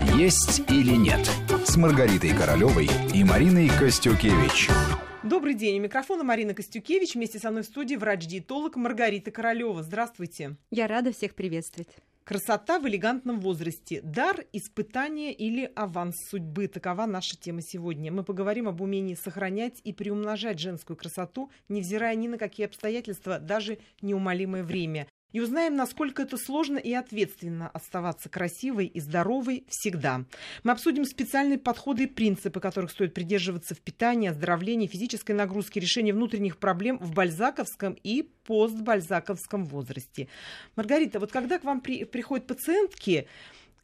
«Есть или нет» с Маргаритой Королевой и Мариной Костюкевич. Добрый день. У микрофона Марина Костюкевич. Вместе со мной в студии врач-диетолог Маргарита Королева. Здравствуйте. Я рада всех приветствовать. Красота в элегантном возрасте. Дар, испытание или аванс судьбы. Такова наша тема сегодня. Мы поговорим об умении сохранять и приумножать женскую красоту, невзирая ни на какие обстоятельства, даже неумолимое время и узнаем, насколько это сложно и ответственно оставаться красивой и здоровой всегда. Мы обсудим специальные подходы и принципы, которых стоит придерживаться в питании, оздоровлении, физической нагрузке, решении внутренних проблем в бальзаковском и постбальзаковском возрасте. Маргарита, вот когда к вам при, приходят пациентки,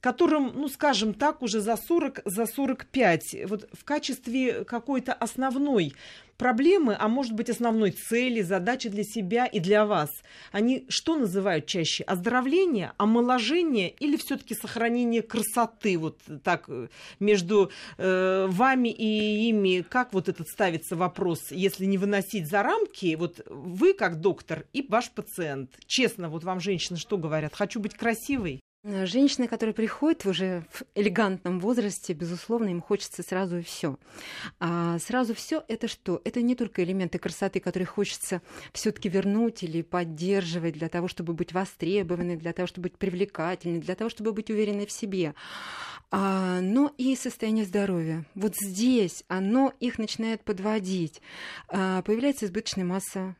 которым, ну, скажем так, уже за 40, за 45, вот в качестве какой-то основной проблемы, а может быть основной цели, задачи для себя и для вас, они что называют чаще? Оздоровление, омоложение или все-таки сохранение красоты? Вот так э, между э, вами и ими, как вот этот ставится вопрос, если не выносить за рамки, вот вы как доктор и ваш пациент, честно, вот вам женщины что говорят? Хочу быть красивой? Э, женщины, которые приходят уже в элегантном возрасте, безусловно, им хочется сразу все. А сразу все это что? Это не только элементы красоты, которые хочется все-таки вернуть или поддерживать для того, чтобы быть востребованной, для того, чтобы быть привлекательной, для того, чтобы быть уверенной в себе. А, но и состояние здоровья. Вот здесь оно их начинает подводить. А, появляется избыточная масса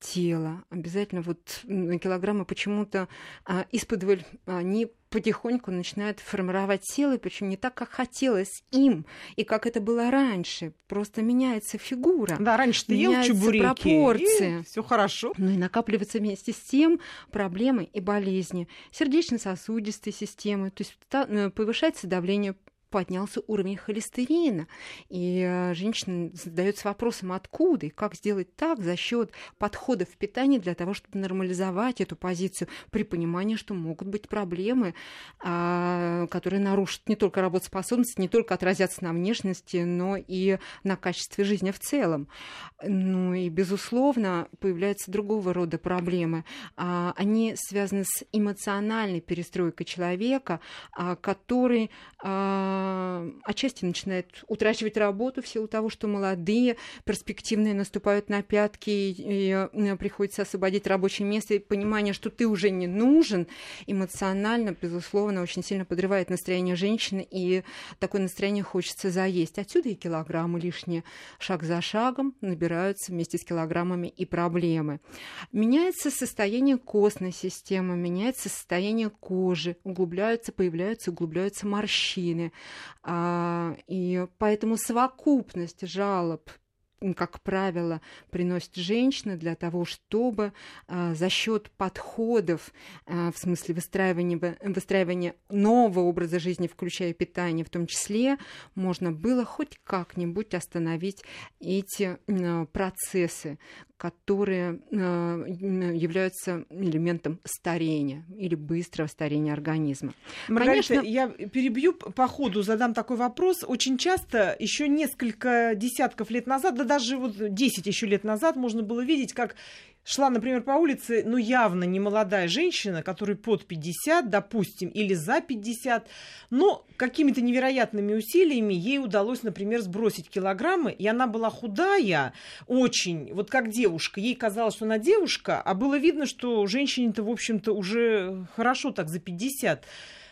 тела. Обязательно вот килограммы почему-то а, исподволь они потихоньку начинают формировать силы, причем не так, как хотелось им, и как это было раньше. Просто меняется фигура. Да, раньше ты ел чебуреки, пропорции. все хорошо. Ну и накапливаются вместе с тем проблемы и болезни сердечно-сосудистой системы, то есть э, повышается давление поднялся уровень холестерина. И э, женщина задается вопросом, откуда и как сделать так за счет подходов в питании для того, чтобы нормализовать эту позицию при понимании, что могут быть проблемы, а, которые нарушат не только работоспособность, не только отразятся на внешности, но и на качестве жизни в целом. Ну и, безусловно, появляются другого рода проблемы. А, они связаны с эмоциональной перестройкой человека, а, который отчасти начинает утрачивать работу в силу того, что молодые, перспективные наступают на пятки, и приходится освободить рабочее место, и понимание, что ты уже не нужен, эмоционально, безусловно, очень сильно подрывает настроение женщины, и такое настроение хочется заесть. Отсюда и килограммы лишние. Шаг за шагом набираются вместе с килограммами и проблемы. Меняется состояние костной системы, меняется состояние кожи, углубляются, появляются, углубляются морщины. А, и поэтому совокупность жалоб как правило, приносит женщина для того, чтобы а, за счет подходов, а, в смысле выстраивания, выстраивания нового образа жизни, включая питание в том числе, можно было хоть как-нибудь остановить эти а, процессы, которые э, являются элементом старения или быстрого старения организма. Маргарита, Конечно... я перебью по ходу, задам такой вопрос. Очень часто, еще несколько десятков лет назад, да даже вот 10 еще лет назад, можно было видеть, как шла, например, по улице, ну, явно не молодая женщина, которой под 50, допустим, или за 50, но какими-то невероятными усилиями ей удалось, например, сбросить килограммы, и она была худая очень, вот как девушка. Ей казалось, что она девушка, а было видно, что женщине-то, в общем-то, уже хорошо так за 50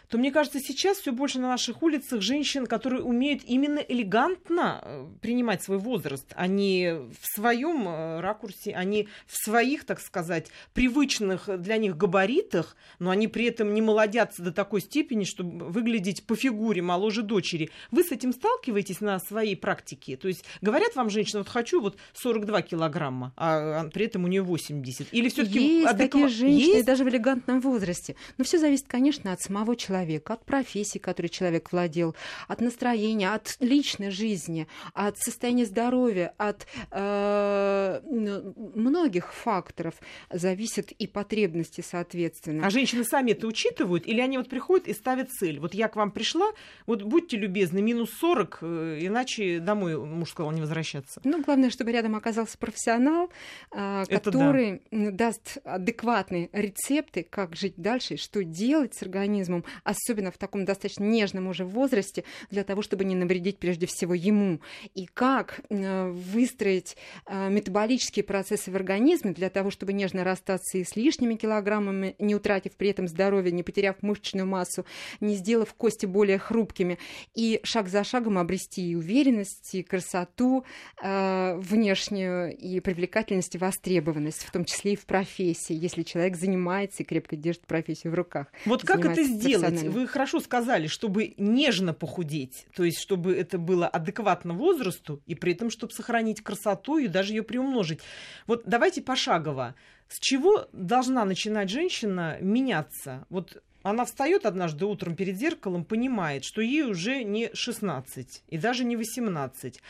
то мне кажется, сейчас все больше на наших улицах женщин, которые умеют именно элегантно э, принимать свой возраст, они в своем э, ракурсе, они в своих, так сказать, привычных для них габаритах, но они при этом не молодятся до такой степени, чтобы выглядеть по фигуре моложе дочери. Вы с этим сталкиваетесь на своей практике? То есть говорят вам женщина, вот хочу вот 42 килограмма, а, а при этом у нее 80. Или все-таки есть адекват... такие женщины есть? даже в элегантном возрасте. Но все зависит, конечно, от самого человека человека, от профессии, которой человек владел, от настроения, от личной жизни, от состояния здоровья, от э, многих факторов зависят и потребности, соответственно. А женщины сами это учитывают, или они вот приходят и ставят цель? Вот я к вам пришла, вот будьте любезны, минус 40, э, иначе домой муж сказал не возвращаться. Ну, главное, чтобы рядом оказался профессионал, э, который да. даст адекватные рецепты, как жить дальше, что делать с организмом, особенно в таком достаточно нежном уже возрасте, для того, чтобы не навредить прежде всего ему. И как э, выстроить э, метаболические процессы в организме для того, чтобы нежно расстаться и с лишними килограммами, не утратив при этом здоровье, не потеряв мышечную массу, не сделав кости более хрупкими, и шаг за шагом обрести и уверенность, и красоту э, внешнюю, и привлекательность, и востребованность, в том числе и в профессии, если человек занимается и крепко держит профессию в руках. Вот как это сделать? Вы хорошо сказали, чтобы нежно похудеть, то есть чтобы это было адекватно возрасту, и при этом, чтобы сохранить красоту и даже ее приумножить. Вот давайте пошагово. С чего должна начинать женщина меняться? Вот она встает однажды утром перед зеркалом, понимает, что ей уже не 16 и даже не 18.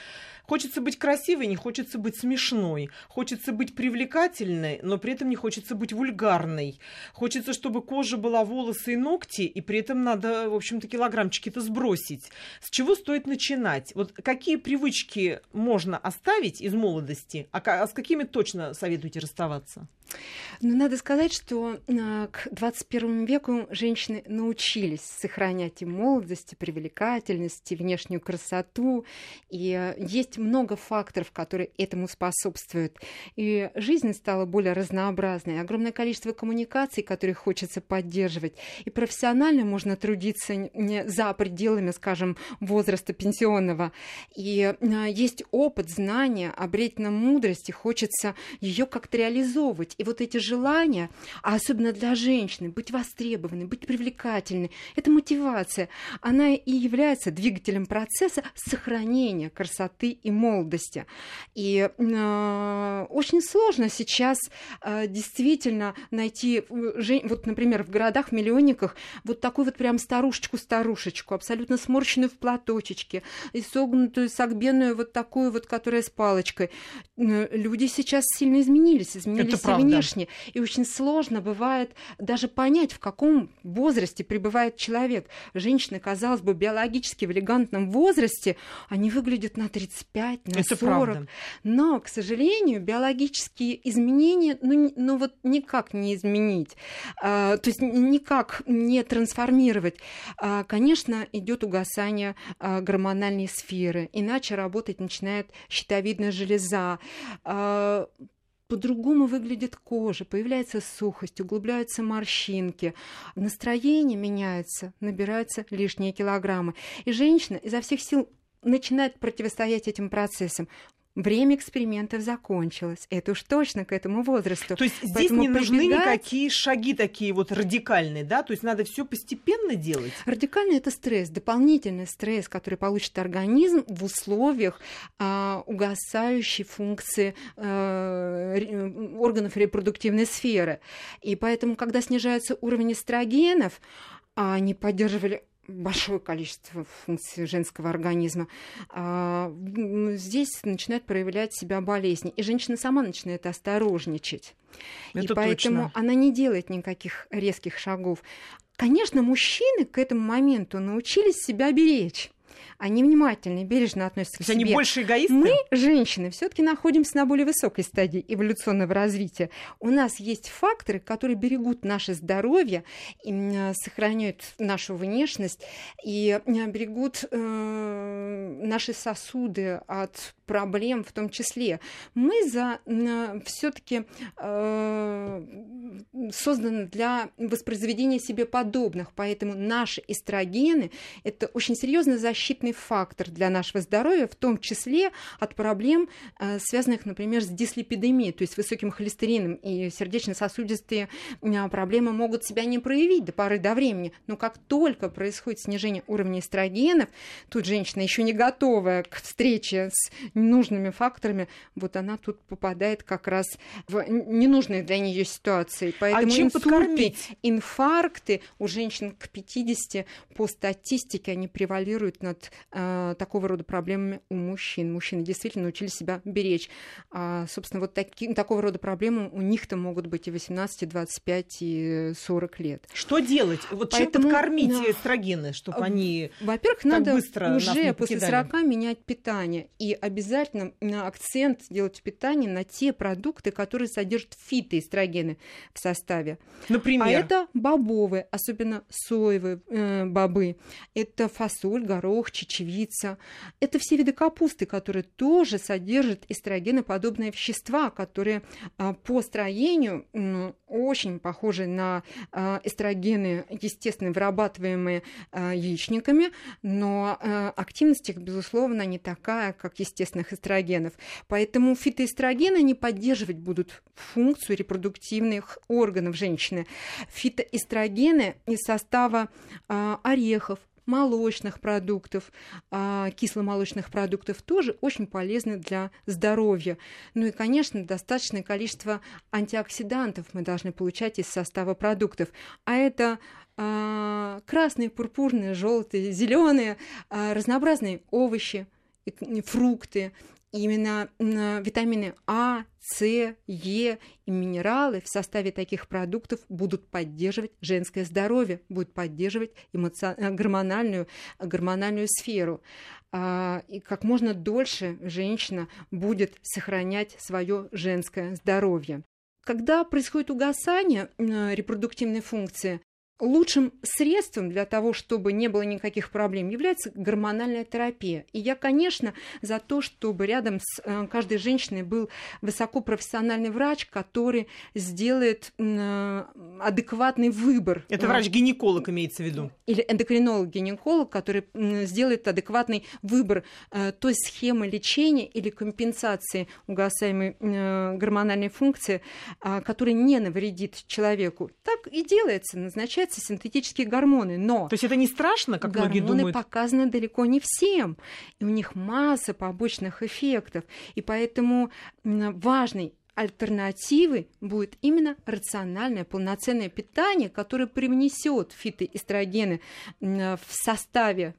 Хочется быть красивой, не хочется быть смешной. Хочется быть привлекательной, но при этом не хочется быть вульгарной. Хочется, чтобы кожа была волосы и ногти, и при этом надо, в общем-то, килограммчики-то сбросить. С чего стоит начинать? Вот какие привычки можно оставить из молодости, а, а с какими точно советуете расставаться? Ну, надо сказать, что а, к 21 веку женщины научились сохранять и молодость, и привлекательность, и внешнюю красоту. И а, есть много факторов, которые этому способствуют. И жизнь стала более разнообразной. Огромное количество коммуникаций, которые хочется поддерживать. И профессионально можно трудиться не за пределами, скажем, возраста пенсионного. И а, есть опыт, знания, обреть на мудрости, хочется ее как-то реализовывать. И вот эти желания, а особенно для женщины, быть востребованной, быть привлекательной, это мотивация. Она и является двигателем процесса сохранения красоты и молодости. И э, очень сложно сейчас э, действительно найти, э, вот, например, в городах-миллионниках вот такую вот прям старушечку-старушечку, абсолютно сморщенную в платочечке, и согнутую, согбенную вот такую вот, которая с палочкой. Люди сейчас сильно изменились, изменились и внешне. И очень сложно бывает даже понять, в каком возрасте пребывает человек. Женщины, казалось бы, биологически в элегантном возрасте, они выглядят на 35 35, на Это 40. Правда. Но, к сожалению, биологические изменения, ну, ну вот никак не изменить, а, то есть никак не трансформировать. А, конечно, идет угасание а, гормональной сферы, иначе работать начинает щитовидная железа. А, по-другому выглядит кожа, появляется сухость, углубляются морщинки, настроение меняется, набираются лишние килограммы. И женщина изо всех сил начинает противостоять этим процессам. Время экспериментов закончилось. Это уж точно к этому возрасту. То есть здесь Поэтому не нужны прибегать... никакие шаги такие вот радикальные, да? То есть надо все постепенно делать? Радикальный это стресс, дополнительный стресс, который получит организм в условиях а, угасающей функции а, органов репродуктивной сферы. И поэтому, когда снижается уровень эстрогенов, а они поддерживали большое количество функций женского организма, а, здесь начинает проявлять себя болезни. И женщина сама начинает осторожничать. Это и поэтому точно. она не делает никаких резких шагов. Конечно, мужчины к этому моменту научились себя беречь они внимательно и бережно относятся к себе. они больше эгоисты? Мы, женщины, все таки находимся на более высокой стадии эволюционного развития. У нас есть факторы, которые берегут наше здоровье, сохраняют нашу внешность и берегут э, наши сосуды от проблем в том числе. Мы за все-таки э, созданы для воспроизведения себе подобных, поэтому наши эстрогены это очень серьезный защитный фактор для нашего здоровья, в том числе от проблем, э, связанных, например, с дислипидемией, то есть высоким холестерином, и сердечно-сосудистые э, проблемы могут себя не проявить до поры до времени, но как только происходит снижение уровня эстрогенов, тут женщина еще не готовая к встрече с ненужными факторами, вот она тут попадает как раз в ненужные для нее ситуации. А Поэтому а чем инсульты, подкормить? инфаркты у женщин к 50 по статистике они превалируют над вот э, такого рода проблемами у мужчин. Мужчины действительно научились себя беречь. А, собственно, вот таки, такого рода проблемы у них-то могут быть и 18, и 25, и 40 лет. Что делать? Вот Поэтому, чем подкормить да, эстрогены, чтобы они Во-первых, надо быстро уже после 40 менять питание. И обязательно акцент делать в питании на те продукты, которые содержат фитоэстрогены в составе. Например? А это бобовые, особенно соевые э, бобы. Это фасоль, горох, чечевица. Это все виды капусты, которые тоже содержат эстрогеноподобные вещества, которые э, по строению очень похожи на э, эстрогены, естественно, вырабатываемые э, яичниками, но активность их, безусловно, не такая, как естественных эстрогенов. Поэтому фитоэстрогены не поддерживать будут функцию репродуктивных органов женщины. Фитоэстрогены из состава орехов, молочных продуктов, а, кисломолочных продуктов тоже очень полезны для здоровья. Ну и, конечно, достаточное количество антиоксидантов мы должны получать из состава продуктов. А это а, красные, пурпурные, желтые, зеленые, а, разнообразные овощи, фрукты, именно витамины А, С, Е и минералы в составе таких продуктов будут поддерживать женское здоровье, будут поддерживать эмоци... Э, гормональную, гормональную сферу. А, и как можно дольше женщина будет сохранять свое женское здоровье. Когда происходит угасание э, репродуктивной функции, Лучшим средством для того, чтобы не было никаких проблем, является гормональная терапия. И я, конечно, за то, чтобы рядом с э, каждой женщиной был высокопрофессиональный врач, который сделает э, адекватный выбор. Это врач-гинеколог имеется в виду? Или эндокринолог-гинеколог, который сделает адекватный выбор э, той схемы лечения или компенсации угасаемой гормональной функции, которая не навредит человеку. Так и делается, назначается появляются синтетические гормоны, но... То есть это не страшно, как многие думают? Гормоны показаны далеко не всем, и у них масса побочных эффектов, и поэтому важный альтернативой будет именно рациональное полноценное питание, которое привнесет фитоэстрогены в составе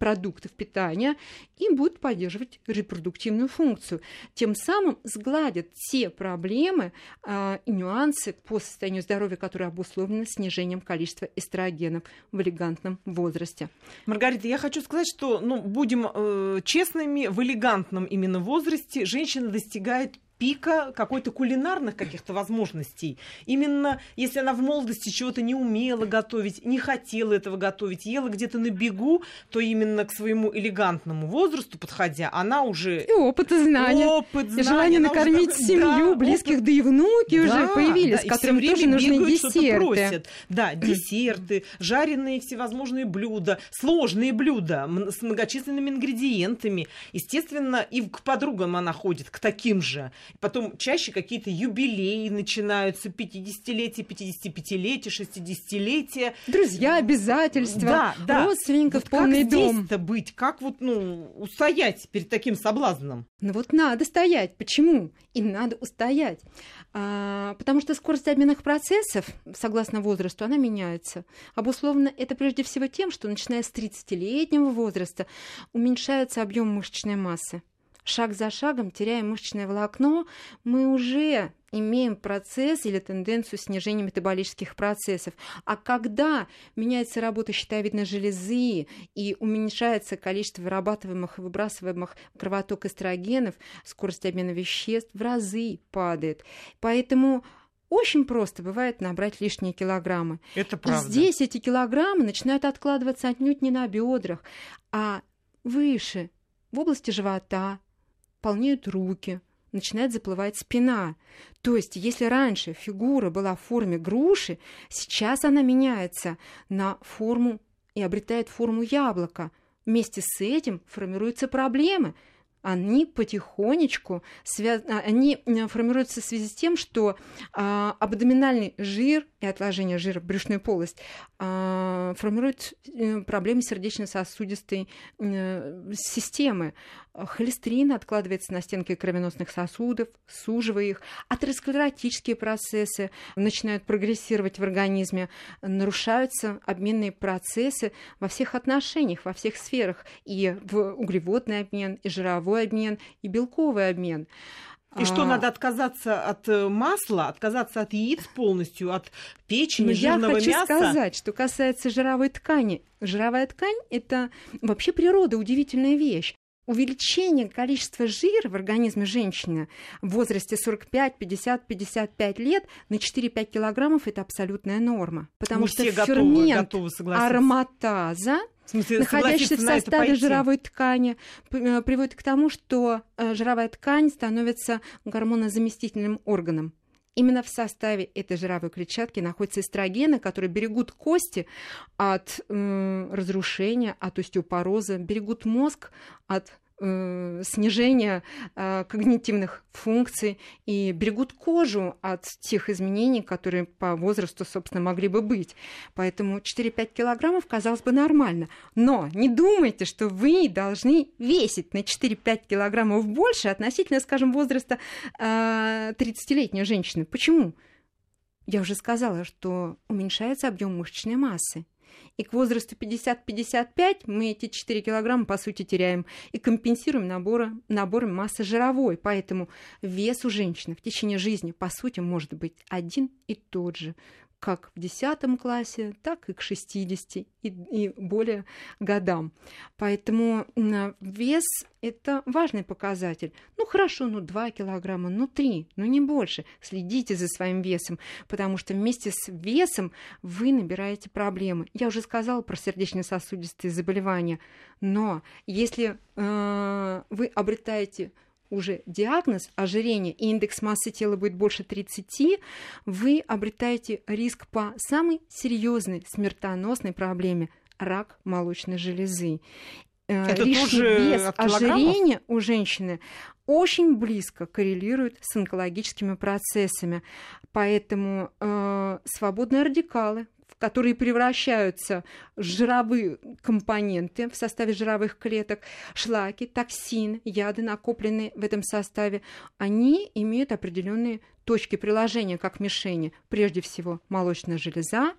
продуктов питания и будет поддерживать репродуктивную функцию. Тем самым сгладят те проблемы а, и нюансы по состоянию здоровья, которые обусловлены снижением количества эстрогенов в элегантном возрасте. Маргарита, я хочу сказать, что ну, будем э, честными, в элегантном именно возрасте женщина достигает пика какой-то кулинарных каких-то возможностей. Именно если она в молодости чего-то не умела готовить, не хотела этого готовить, ела где-то на бегу, то именно к своему элегантному возрасту подходя, она уже... И опыт и знания. Опыт, знания. И желание накормить уже... семью, да, близких, опыт... да и внуки да, уже появились, да, которым тоже нужны десерты. Просят. Да, десерты, жареные всевозможные блюда, сложные блюда с многочисленными ингредиентами. Естественно, и к подругам она ходит, к таким же. Потом чаще какие-то юбилеи начинаются, 50-летие, 55-летие, 60-летие. Друзья, обязательства, да, да. родственников вот полный как дом. Как здесь-то быть? Как вот, ну, устоять перед таким соблазном? Ну вот надо стоять. Почему? И надо устоять. А, потому что скорость обменных процессов, согласно возрасту, она меняется. Обусловлено это прежде всего тем, что начиная с 30-летнего возраста уменьшается объем мышечной массы шаг за шагом, теряя мышечное волокно, мы уже имеем процесс или тенденцию снижения метаболических процессов. А когда меняется работа щитовидной железы и уменьшается количество вырабатываемых и выбрасываемых кровоток эстрогенов, скорость обмена веществ в разы падает. Поэтому очень просто бывает набрать лишние килограммы. Это правда. И здесь эти килограммы начинают откладываться отнюдь не на бедрах, а выше, в области живота, полнеют руки, начинает заплывать спина. То есть, если раньше фигура была в форме груши, сейчас она меняется на форму и обретает форму яблока. Вместе с этим формируются проблемы. Они потихонечку связ... А, они формируются в связи с тем, что а, абдоминальный жир и отложение жира в брюшную полость а, формируют э, проблемы сердечно-сосудистой э, системы. Холестерин откладывается на стенки кровеносных сосудов, суживая их. Атеросклеротические процессы начинают прогрессировать в организме, нарушаются обменные процессы во всех отношениях, во всех сферах. И в углеводный обмен, и жировой обмен, и белковый обмен. И что, а. надо отказаться от э, масла, отказаться от яиц полностью, от печени, Но жирного я хочу мяса? сказать, что касается жировой ткани. Жировая ткань – это вообще природа, удивительная вещь. Увеличение количества жира в организме женщины в возрасте 45, 50, 55 лет на 4-5 килограммов – это абсолютная норма. Потому Мы что фермент готовы, готовы ароматаза смысле, находящийся в составе жировой ткани, э, приводит к тому, что э, жировая ткань становится гормонозаместительным органом. Именно в составе этой жировой клетчатки находятся эстрогены, которые берегут кости от э, разрушения, от остеопороза, берегут мозг от Э, снижения э, когнитивных функций и берегут кожу от тех изменений, которые по возрасту, собственно, могли бы быть. Поэтому 4-5 килограммов, казалось бы, нормально. Но не думайте, что вы должны весить на 4-5 килограммов больше относительно, скажем, возраста э, 30-летней женщины. Почему? Я уже сказала, что уменьшается объем мышечной массы. И к возрасту 50-55 мы эти 4 килограмма, по сути, теряем и компенсируем набором, набором массы жировой. Поэтому вес у женщины в течение жизни, по сути, может быть один и тот же как в 10 классе, так и к 60 и, и более годам. Поэтому вес – это важный показатель. Ну, хорошо, ну, 2 килограмма, ну, 3, но не больше. Следите за своим весом, потому что вместе с весом вы набираете проблемы. Я уже сказала про сердечно-сосудистые заболевания, но если э, вы обретаете уже диагноз ожирения и индекс массы тела будет больше 30, вы обретаете риск по самой серьезной смертоносной проблеме рак молочной железы. Э, Это Лишний тоже вес ожирения у женщины очень близко коррелирует с онкологическими процессами. Поэтому э, свободные радикалы, которые превращаются в жировые компоненты в составе жировых клеток, шлаки, токсин, яды, накопленные в этом составе, они имеют определенные точки приложения как мишени. Прежде всего, молочная железа,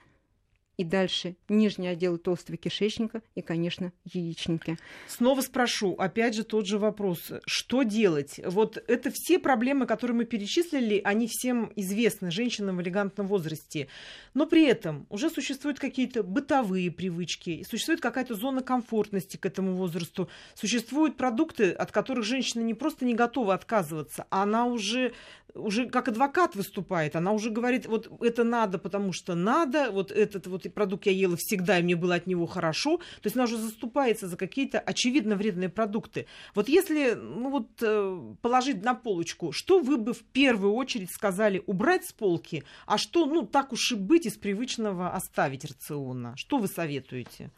и дальше нижний отдел толстого кишечника и, конечно, яичники. Снова спрошу, опять же тот же вопрос. Что делать? Вот это все проблемы, которые мы перечислили, они всем известны женщинам в элегантном возрасте. Но при этом уже существуют какие-то бытовые привычки, существует какая-то зона комфортности к этому возрасту, существуют продукты, от которых женщина не просто не готова отказываться, а она уже уже как адвокат выступает, она уже говорит, вот это надо, потому что надо, вот этот вот продукт я ела всегда, и мне было от него хорошо. То есть она уже заступается за какие-то очевидно вредные продукты. Вот если ну вот, э, положить на полочку, что вы бы в первую очередь сказали убрать с полки, а что, ну, так уж и быть, из привычного оставить рациона? Что вы советуете?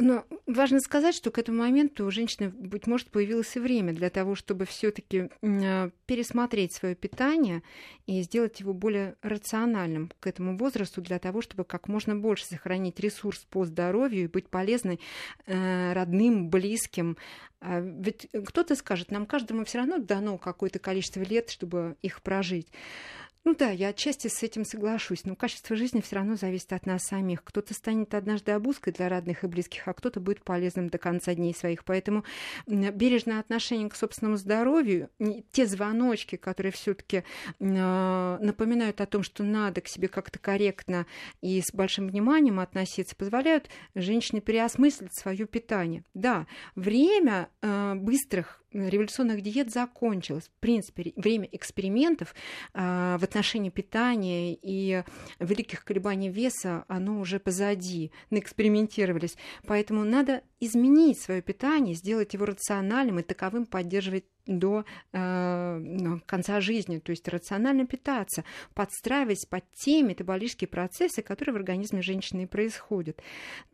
Но важно сказать, что к этому моменту у женщины, быть может, появилось время для того, чтобы все-таки а, пересмотреть свое питание и сделать его более рациональным к этому возрасту, для того, чтобы как можно больше сохранить ресурс по здоровью и быть полезной э, родным, близким. А ведь кто-то скажет, нам каждому все равно дано какое-то количество лет, чтобы их прожить. Ну да, я отчасти с этим соглашусь, но качество жизни все равно зависит от нас самих. Кто-то станет однажды обузкой для родных и близких, а кто-то будет полезным до конца дней своих. Поэтому бережное отношение к собственному здоровью, те звоночки, которые все-таки а, напоминают о том, что надо к себе как-то корректно и с большим вниманием относиться, позволяют женщине переосмыслить свое питание. Да, время а, быстрых революционных диет закончилось. В принципе, время экспериментов э, в отношении питания и великих колебаний веса, оно уже позади, наэкспериментировались. Поэтому надо изменить свое питание, сделать его рациональным и таковым поддерживать до э, конца жизни, то есть рационально питаться, подстраиваясь под те метаболические процессы, которые в организме женщины происходят.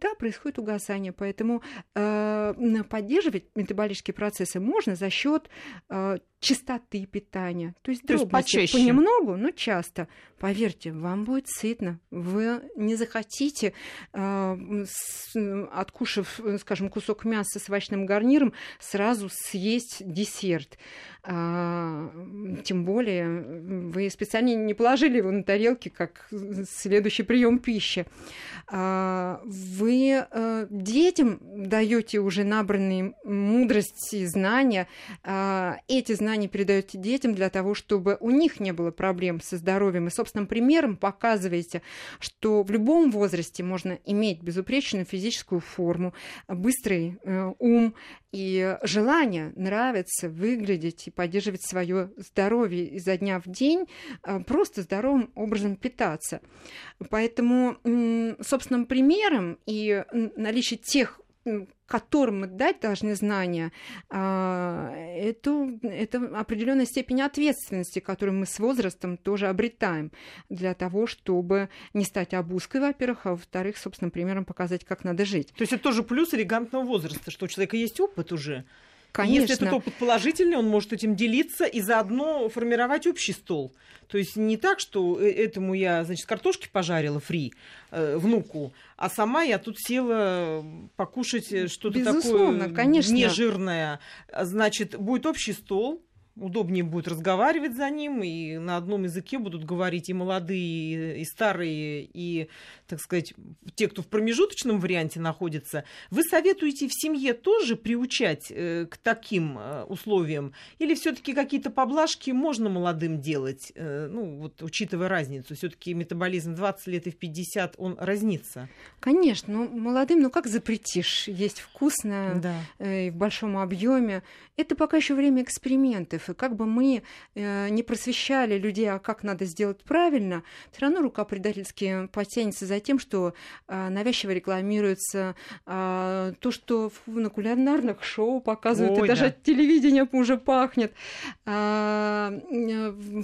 Да, происходит угасание, поэтому э, поддерживать метаболические процессы можно за счет э, чистоты питания, то есть, почаще. понемногу, но часто. Поверьте, вам будет сытно, вы не захотите, э, с, откушав, скажем, кусок мяса с овощным гарниром, сразу съесть десерт. А, тем более вы специально не положили его на тарелке как следующий прием пищи. А, вы а, детям даете уже набранные мудрости и знания. А, эти знания передаете детям для того, чтобы у них не было проблем со здоровьем. И собственным примером показываете, что в любом возрасте можно иметь безупречную физическую форму, быстрый э, ум и желание нравится выглядеть и поддерживать свое здоровье изо дня в день, а, просто здоровым образом питаться. Поэтому собственным примером и наличие тех которым мы дать должны знания, а, это, это определенная степень ответственности, которую мы с возрастом тоже обретаем для того, чтобы не стать обузкой, во-первых, а во-вторых, собственно, примером показать, как надо жить. То есть это тоже плюс элегантного возраста, что у человека есть опыт уже. Конечно. Если этот опыт положительный, он может этим делиться и заодно формировать общий стол. То есть не так, что э, этому я, значит, картошки пожарила фри э, внуку, а сама я тут села покушать э, что-то такое конечно. нежирное. Значит, будет общий стол, удобнее будет разговаривать за ним, и на одном языке будут говорить и молодые, и старые, и, так сказать, те, кто в промежуточном варианте находится. Вы советуете в семье тоже приучать э, к таким э, условиям? Или все-таки какие-то поблажки можно молодым делать? Э, ну, вот учитывая разницу, все-таки метаболизм 20 лет и в 50, он разнится. Конечно, ну, молодым, ну как запретишь? Есть вкусно да. э, в большом объеме. Это пока еще время экспериментов и как бы мы э, не просвещали людей, а как надо сделать правильно, все равно рука предательски потянется за тем, что э, навязчиво рекламируется э, то, что на кулинарных шоу показывают, Ой, и да. даже от телевидения уже пахнет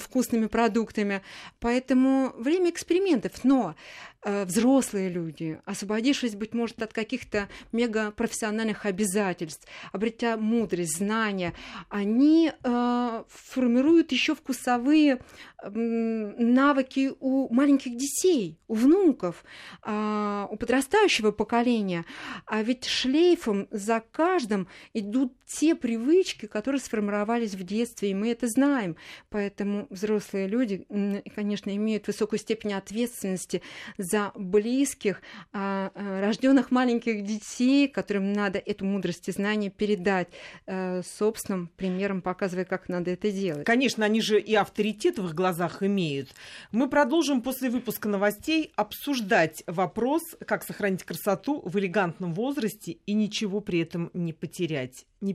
вкусными продуктами. Поэтому время экспериментов. Но Э, взрослые люди, освободившись, быть может, от каких-то мегапрофессиональных обязательств, обретя мудрость, знания, они э, формируют еще вкусовые э, навыки у маленьких детей, у внуков, э, у подрастающего поколения. А ведь шлейфом за каждым идут те привычки, которые сформировались в детстве, и мы это знаем. Поэтому взрослые люди, конечно, имеют высокую степень ответственности за близких, а, а, рожденных маленьких детей, которым надо эту мудрость и знания передать э, собственным примером, показывая, как надо это делать. Конечно, они же и авторитет в их глазах имеют. Мы продолжим после выпуска новостей обсуждать вопрос, как сохранить красоту в элегантном возрасте и ничего при этом не потерять. Не